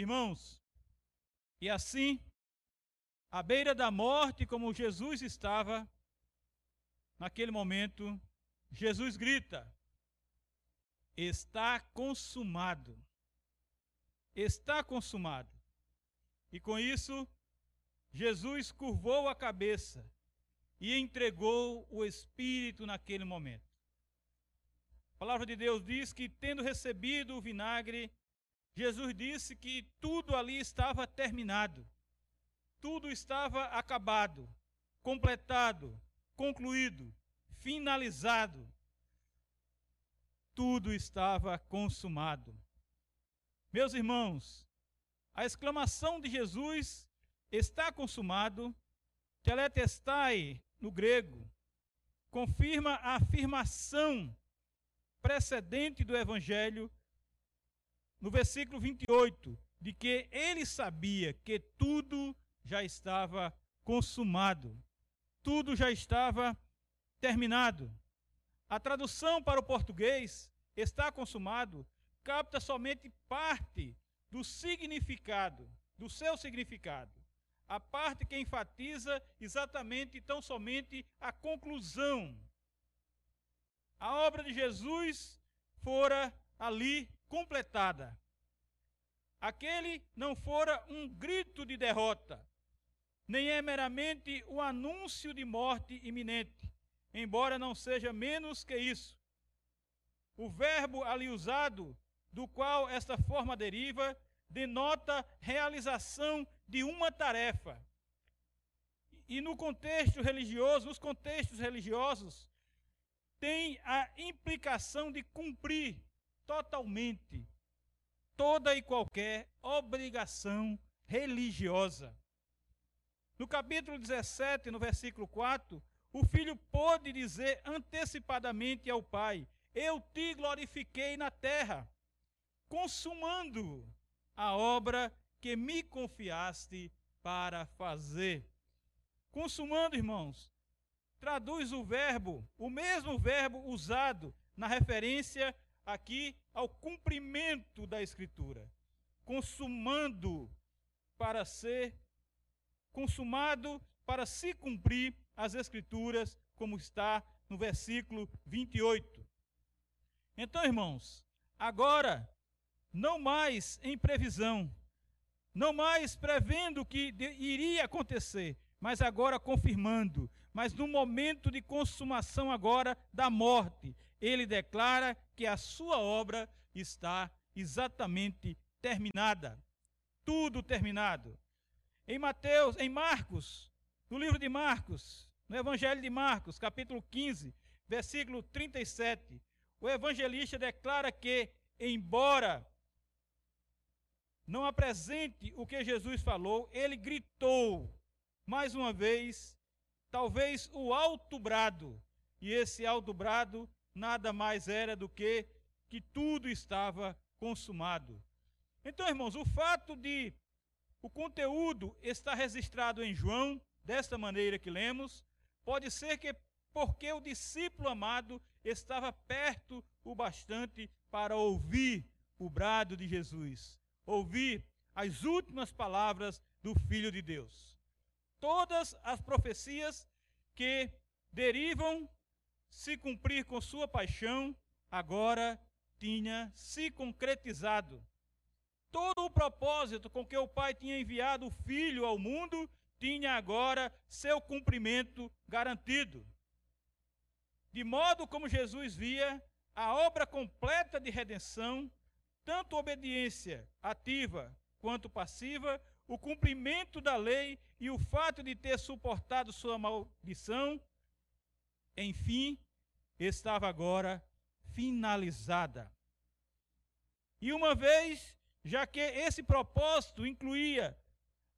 Irmãos, e assim, à beira da morte, como Jesus estava, naquele momento, Jesus grita: Está consumado. Está consumado. E com isso, Jesus curvou a cabeça e entregou o Espírito naquele momento. A palavra de Deus diz que, tendo recebido o vinagre, Jesus disse que tudo ali estava terminado, tudo estava acabado, completado, concluído, finalizado. Tudo estava consumado. Meus irmãos, a exclamação de Jesus está consumado, teletestai no grego, confirma a afirmação precedente do evangelho no versículo 28, de que ele sabia que tudo já estava consumado, tudo já estava terminado. A tradução para o português está consumado, capta somente parte do significado, do seu significado. A parte que enfatiza exatamente tão somente a conclusão. A obra de Jesus fora ali completada. Aquele não fora um grito de derrota, nem é meramente o anúncio de morte iminente, embora não seja menos que isso. O verbo ali usado, do qual esta forma deriva, denota realização de uma tarefa. E no contexto religioso, nos contextos religiosos, tem a implicação de cumprir totalmente toda e qualquer obrigação religiosa. No capítulo 17, no versículo 4, o filho pôde dizer antecipadamente ao pai: Eu te glorifiquei na terra, consumando a obra que me confiaste para fazer. Consumando, irmãos, traduz o verbo, o mesmo verbo usado na referência aqui ao cumprimento da Escritura, consumando para ser consumado para se cumprir as Escrituras, como está no versículo 28. Então, irmãos, agora, não mais em previsão, não mais prevendo o que iria acontecer, mas agora confirmando, mas no momento de consumação agora da morte, ele declara que a sua obra está exatamente terminada. Tudo terminado. Em Mateus, em Marcos, no livro de Marcos, no Evangelho de Marcos, capítulo 15, versículo 37, o evangelista declara que, embora não apresente o que Jesus falou, ele gritou mais uma vez, talvez o alto brado, e esse alto brado nada mais era do que que tudo estava consumado. Então, irmãos, o fato de o conteúdo estar registrado em João, desta maneira que lemos, pode ser que porque o discípulo amado estava perto o bastante para ouvir o brado de Jesus, ouvir as últimas palavras do Filho de Deus. Todas as profecias que derivam se cumprir com sua paixão, agora tinha se concretizado. Todo o propósito com que o Pai tinha enviado o Filho ao mundo tinha agora seu cumprimento garantido. De modo como Jesus via a obra completa de redenção, tanto obediência ativa quanto passiva, o cumprimento da lei e o fato de ter suportado sua maldição, enfim, estava agora finalizada. E uma vez, já que esse propósito incluía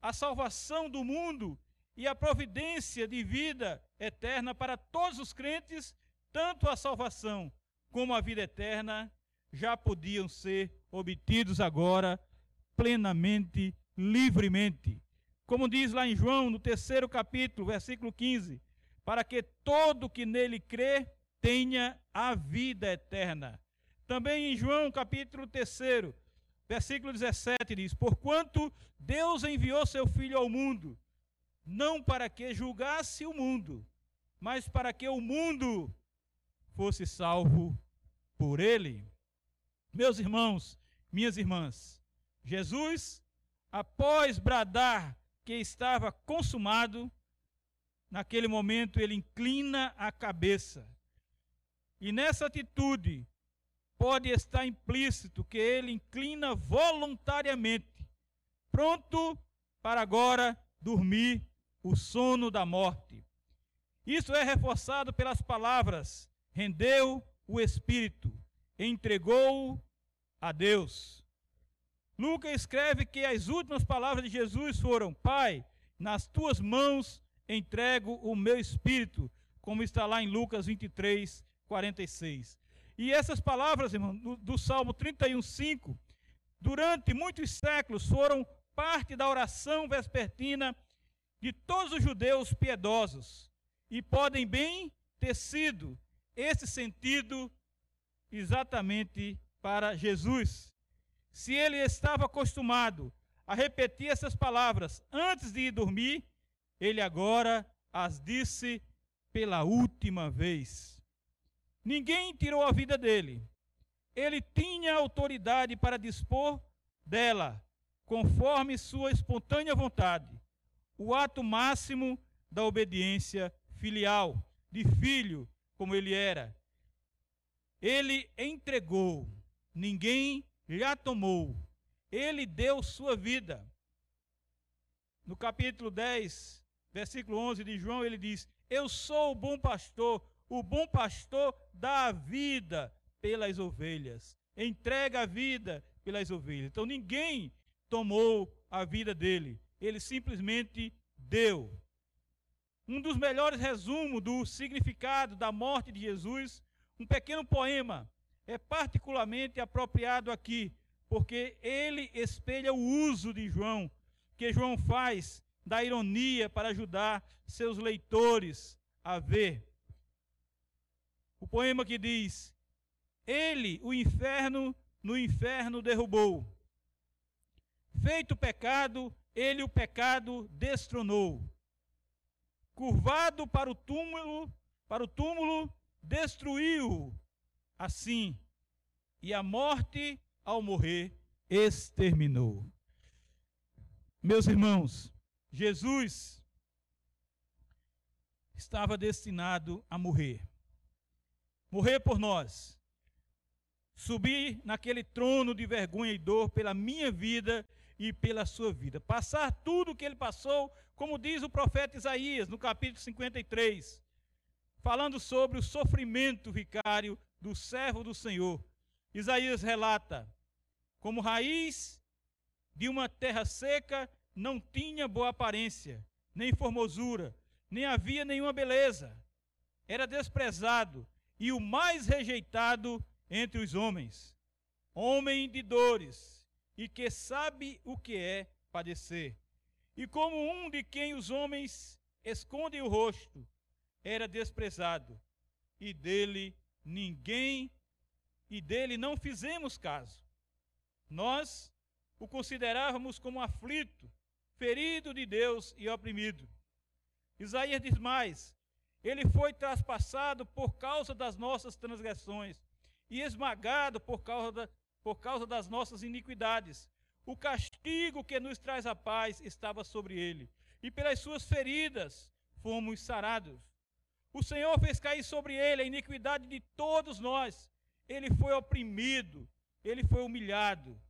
a salvação do mundo e a providência de vida eterna para todos os crentes, tanto a salvação como a vida eterna já podiam ser obtidos agora plenamente, livremente. Como diz lá em João, no terceiro capítulo, versículo 15: para que todo que nele crê tenha a vida eterna. Também em João capítulo 3, Versículo 17 diz: Porquanto Deus enviou seu Filho ao mundo, não para que julgasse o mundo, mas para que o mundo fosse salvo por ele. Meus irmãos, minhas irmãs, Jesus, após bradar que estava consumado, naquele momento ele inclina a cabeça. E nessa atitude pode estar implícito que ele inclina voluntariamente, pronto para agora dormir o sono da morte. Isso é reforçado pelas palavras: rendeu o espírito, entregou a Deus. Lucas escreve que as últimas palavras de Jesus foram: Pai, nas tuas mãos entrego o meu espírito, como está lá em Lucas 23, 46. E essas palavras, irmão, do, do Salmo 31, 5, durante muitos séculos foram parte da oração vespertina de todos os judeus piedosos e podem bem ter sido esse sentido exatamente para Jesus. Se ele estava acostumado a repetir essas palavras antes de ir dormir, ele agora as disse pela última vez. Ninguém tirou a vida dele. Ele tinha autoridade para dispor dela, conforme sua espontânea vontade o ato máximo da obediência filial, de filho, como ele era. Ele entregou, ninguém lhe tomou. Ele deu sua vida. No capítulo 10, versículo 11 de João, ele diz: Eu sou o bom pastor, o bom pastor dá a vida pelas ovelhas, entrega a vida pelas ovelhas. Então ninguém tomou a vida dele ele simplesmente deu. Um dos melhores resumos do significado da morte de Jesus, um pequeno poema, é particularmente apropriado aqui, porque ele espelha o uso de João, que João faz da ironia para ajudar seus leitores a ver. O poema que diz: Ele, o inferno, no inferno derrubou. Feito pecado, ele o pecado destronou. Curvado para o túmulo, para o túmulo, destruiu. Assim, e a morte, ao morrer, exterminou. Meus irmãos, Jesus estava destinado a morrer. Morrer por nós. Subir naquele trono de vergonha e dor pela minha vida e pela sua vida. Passar tudo o que ele passou, como diz o profeta Isaías no capítulo 53, falando sobre o sofrimento vicário do servo do Senhor. Isaías relata: como raiz de uma terra seca, não tinha boa aparência, nem formosura, nem havia nenhuma beleza. Era desprezado e o mais rejeitado entre os homens. Homem de dores e que sabe o que é padecer. E como um de quem os homens escondem o rosto, era desprezado, e dele ninguém, e dele não fizemos caso. Nós o considerávamos como aflito, ferido de Deus e oprimido. Isaías diz mais: ele foi traspassado por causa das nossas transgressões e esmagado por causa da, por causa das nossas iniquidades. O castigo que nos traz a paz estava sobre ele, e pelas suas feridas fomos sarados. O Senhor fez cair sobre ele a iniquidade de todos nós. Ele foi oprimido, ele foi humilhado.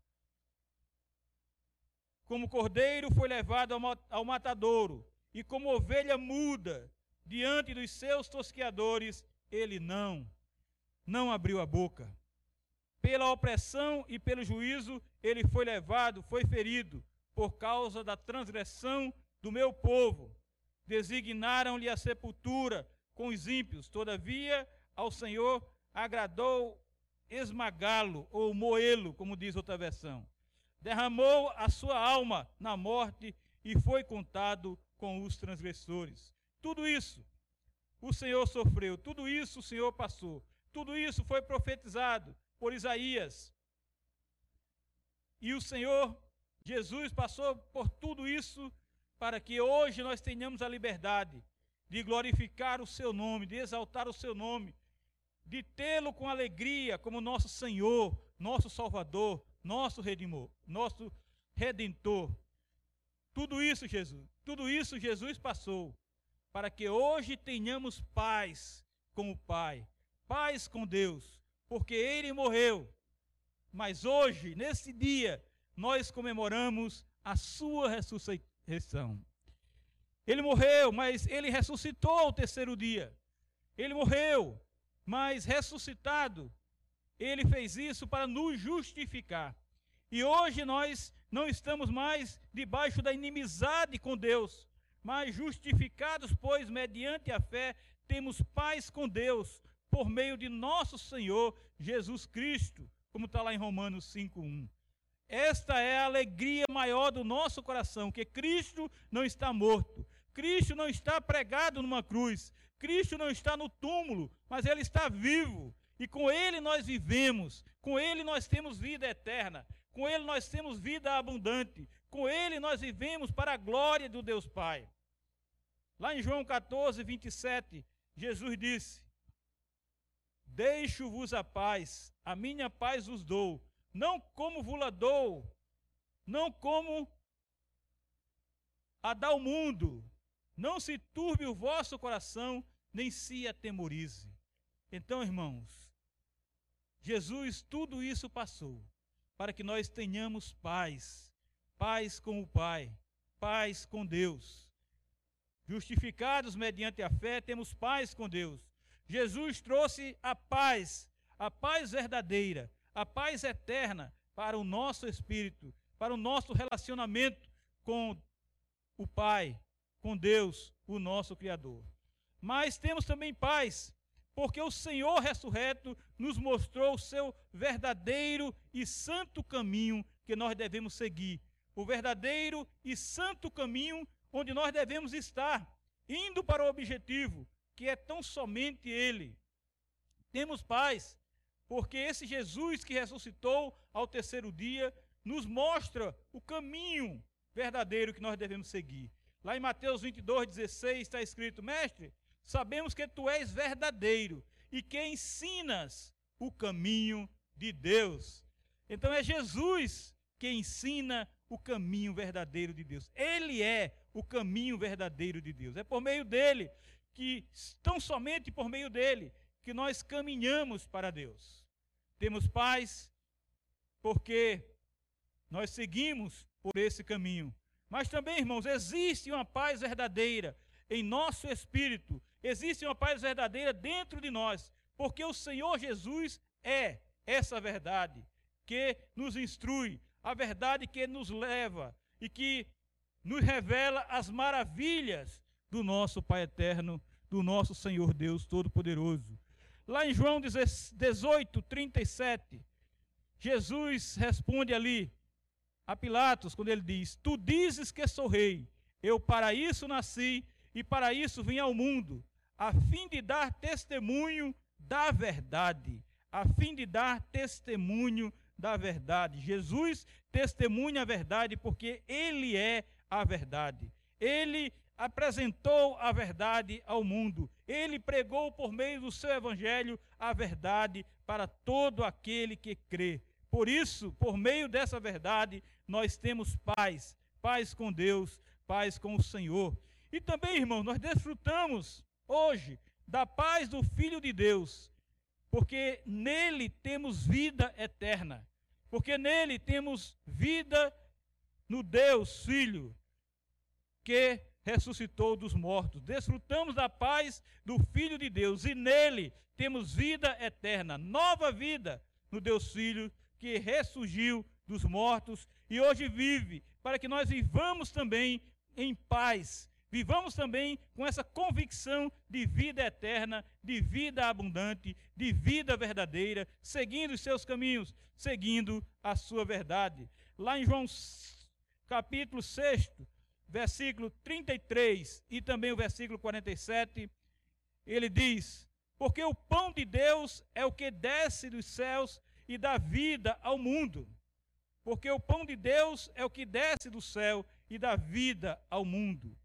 Como cordeiro foi levado ao matadouro, e como ovelha muda diante dos seus tosqueadores, ele não, não abriu a boca. Pela opressão e pelo juízo ele foi levado, foi ferido, por causa da transgressão do meu povo. Designaram-lhe a sepultura com os ímpios, todavia ao Senhor agradou esmagá-lo ou moê-lo, como diz outra versão. Derramou a sua alma na morte e foi contado com os transgressores. Tudo isso o Senhor sofreu, tudo isso o Senhor passou, tudo isso foi profetizado por Isaías. E o Senhor Jesus passou por tudo isso para que hoje nós tenhamos a liberdade de glorificar o seu nome, de exaltar o seu nome, de tê-lo com alegria como nosso Senhor, nosso Salvador, nosso Redimor, nosso Redentor. Tudo isso, Jesus, tudo isso Jesus passou para que hoje tenhamos paz com o Pai, paz com Deus, porque ele morreu. Mas hoje, nesse dia, nós comemoramos a sua ressurreição. Ele morreu, mas ele ressuscitou ao terceiro dia. Ele morreu, mas ressuscitado, ele fez isso para nos justificar. E hoje nós não estamos mais debaixo da inimizade com Deus, mas justificados, pois mediante a fé temos paz com Deus por meio de nosso Senhor Jesus Cristo, como está lá em Romanos 5:1. Esta é a alegria maior do nosso coração, que Cristo não está morto, Cristo não está pregado numa cruz, Cristo não está no túmulo, mas ele está vivo. E com ele nós vivemos, com ele nós temos vida eterna, com ele nós temos vida abundante, com ele nós vivemos para a glória do Deus Pai. Lá em João 14, 27, Jesus disse: Deixo-vos a paz, a minha paz vos dou, não como vos dou, não como a dá o mundo. Não se turbe o vosso coração, nem se atemorize. Então, irmãos, Jesus tudo isso passou para que nós tenhamos paz, paz com o Pai, paz com Deus. Justificados mediante a fé, temos paz com Deus. Jesus trouxe a paz, a paz verdadeira, a paz eterna para o nosso espírito, para o nosso relacionamento com o Pai, com Deus, o nosso Criador. Mas temos também paz, porque o Senhor ressurreto nos mostrou o seu verdadeiro e santo caminho que nós devemos seguir. O verdadeiro e santo caminho onde nós devemos estar, indo para o objetivo, que é tão somente Ele. Temos paz, porque esse Jesus que ressuscitou ao terceiro dia nos mostra o caminho verdadeiro que nós devemos seguir. Lá em Mateus 22, 16 está escrito: Mestre, sabemos que tu és verdadeiro e que ensinas o caminho de Deus. Então é Jesus que ensina o caminho verdadeiro de Deus. Ele é o caminho verdadeiro de Deus. É por meio dele que, tão somente por meio dele, que nós caminhamos para Deus. Temos paz porque nós seguimos por esse caminho. Mas também, irmãos, existe uma paz verdadeira em nosso espírito, existe uma paz verdadeira dentro de nós, porque o Senhor Jesus é essa verdade que nos instrui, a verdade que nos leva e que nos revela as maravilhas do nosso Pai eterno, do nosso Senhor Deus Todo-Poderoso. Lá em João 18, 37, Jesus responde ali: a Pilatos, quando ele diz: Tu dizes que sou rei, eu para isso nasci e para isso vim ao mundo, a fim de dar testemunho da verdade. A fim de dar testemunho da verdade. Jesus testemunha a verdade porque ele é a verdade. Ele apresentou a verdade ao mundo. Ele pregou por meio do seu evangelho a verdade para todo aquele que crê. Por isso, por meio dessa verdade, nós temos paz, paz com Deus, paz com o Senhor. E também, irmão, nós desfrutamos hoje da paz do Filho de Deus, porque nele temos vida eterna, porque nele temos vida no Deus Filho, que ressuscitou dos mortos. Desfrutamos da paz do Filho de Deus e nele temos vida eterna, nova vida no Deus Filho que ressurgiu dos mortos e hoje vive, para que nós vivamos também em paz, vivamos também com essa convicção de vida eterna, de vida abundante, de vida verdadeira, seguindo os seus caminhos, seguindo a sua verdade. Lá em João capítulo 6, versículo 33 e também o versículo 47, ele diz: Porque o pão de Deus é o que desce dos céus e dá vida ao mundo. porque o pão de Deus é o que desce do céu e dá vida ao mundo.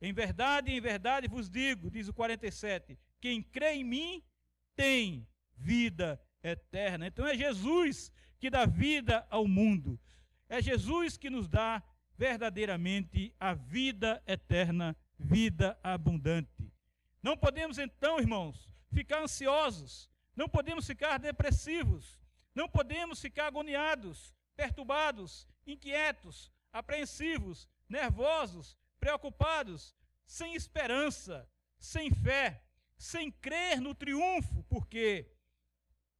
Em verdade, em verdade vos digo, diz o 47, quem crê em mim tem vida eterna. Então é Jesus que dá vida ao mundo. É Jesus que nos dá verdadeiramente a vida eterna, vida abundante. Não podemos então, irmãos, ficar ansiosos, não podemos ficar depressivos, não podemos ficar agoniados, perturbados, inquietos, apreensivos, nervosos, preocupados, sem esperança, sem fé, sem crer no triunfo, porque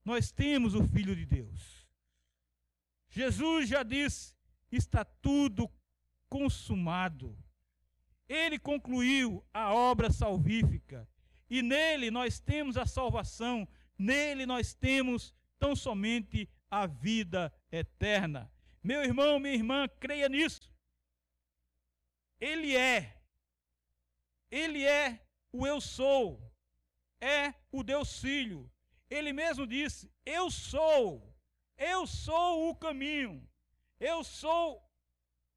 nós temos o Filho de Deus. Jesus já disse: está tudo consumado. Ele concluiu a obra salvífica e nele nós temos a salvação, nele nós temos tão somente a vida eterna. Meu irmão, minha irmã, creia nisso. Ele é, ele é o eu sou, é o Deus Filho. Ele mesmo disse: Eu sou, eu sou o caminho, eu sou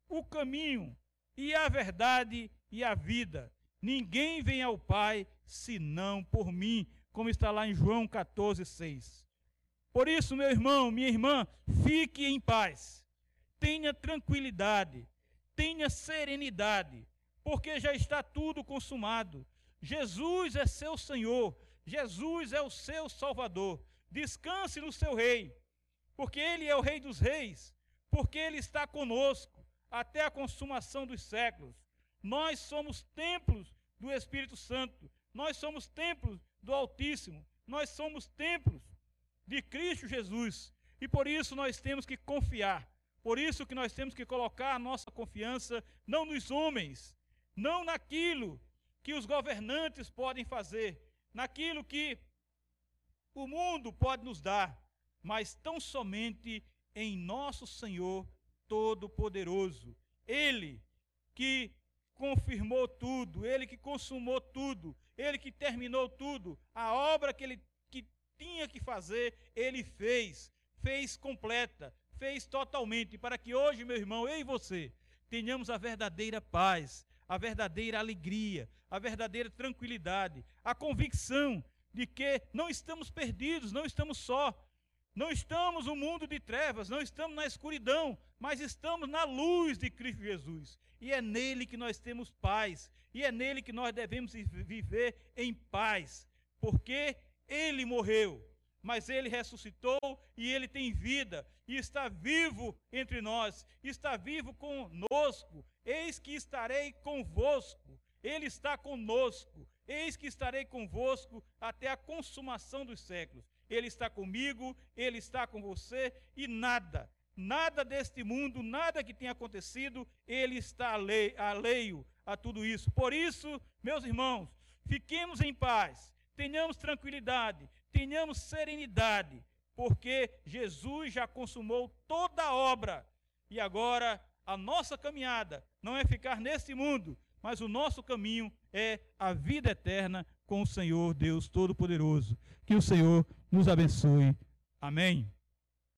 o caminho e a verdade e a vida. Ninguém vem ao Pai senão por mim, como está lá em João 14, 6. Por isso, meu irmão, minha irmã, fique em paz, tenha tranquilidade, tenha serenidade, porque já está tudo consumado. Jesus é seu Senhor, Jesus é o seu Salvador. Descanse no seu Rei, porque Ele é o Rei dos Reis, porque Ele está conosco até a consumação dos séculos. Nós somos templos do Espírito Santo, nós somos templos do Altíssimo, nós somos templos de Cristo Jesus. E por isso nós temos que confiar. Por isso que nós temos que colocar a nossa confiança não nos homens, não naquilo que os governantes podem fazer, naquilo que o mundo pode nos dar, mas tão somente em nosso Senhor Todo-Poderoso. Ele que confirmou tudo, ele que consumou tudo, ele que terminou tudo, a obra que ele que tinha que fazer, ele fez, fez completa, fez totalmente, para que hoje, meu irmão, eu e você, tenhamos a verdadeira paz, a verdadeira alegria, a verdadeira tranquilidade, a convicção de que não estamos perdidos, não estamos só, não estamos no mundo de trevas, não estamos na escuridão, mas estamos na luz de Cristo Jesus. E é nele que nós temos paz, e é nele que nós devemos viver em paz, porque ele morreu, mas ele ressuscitou e ele tem vida, e está vivo entre nós, está vivo conosco, Eis que estarei convosco, Ele está conosco, eis que estarei convosco até a consumação dos séculos. Ele está comigo, Ele está com você, e nada, nada deste mundo, nada que tenha acontecido, Ele está alheio a tudo isso. Por isso, meus irmãos, fiquemos em paz, tenhamos tranquilidade, tenhamos serenidade, porque Jesus já consumou toda a obra e agora a nossa caminhada não é ficar nesse mundo, mas o nosso caminho é a vida eterna com o Senhor Deus Todo-Poderoso. Que o Senhor nos abençoe. Amém.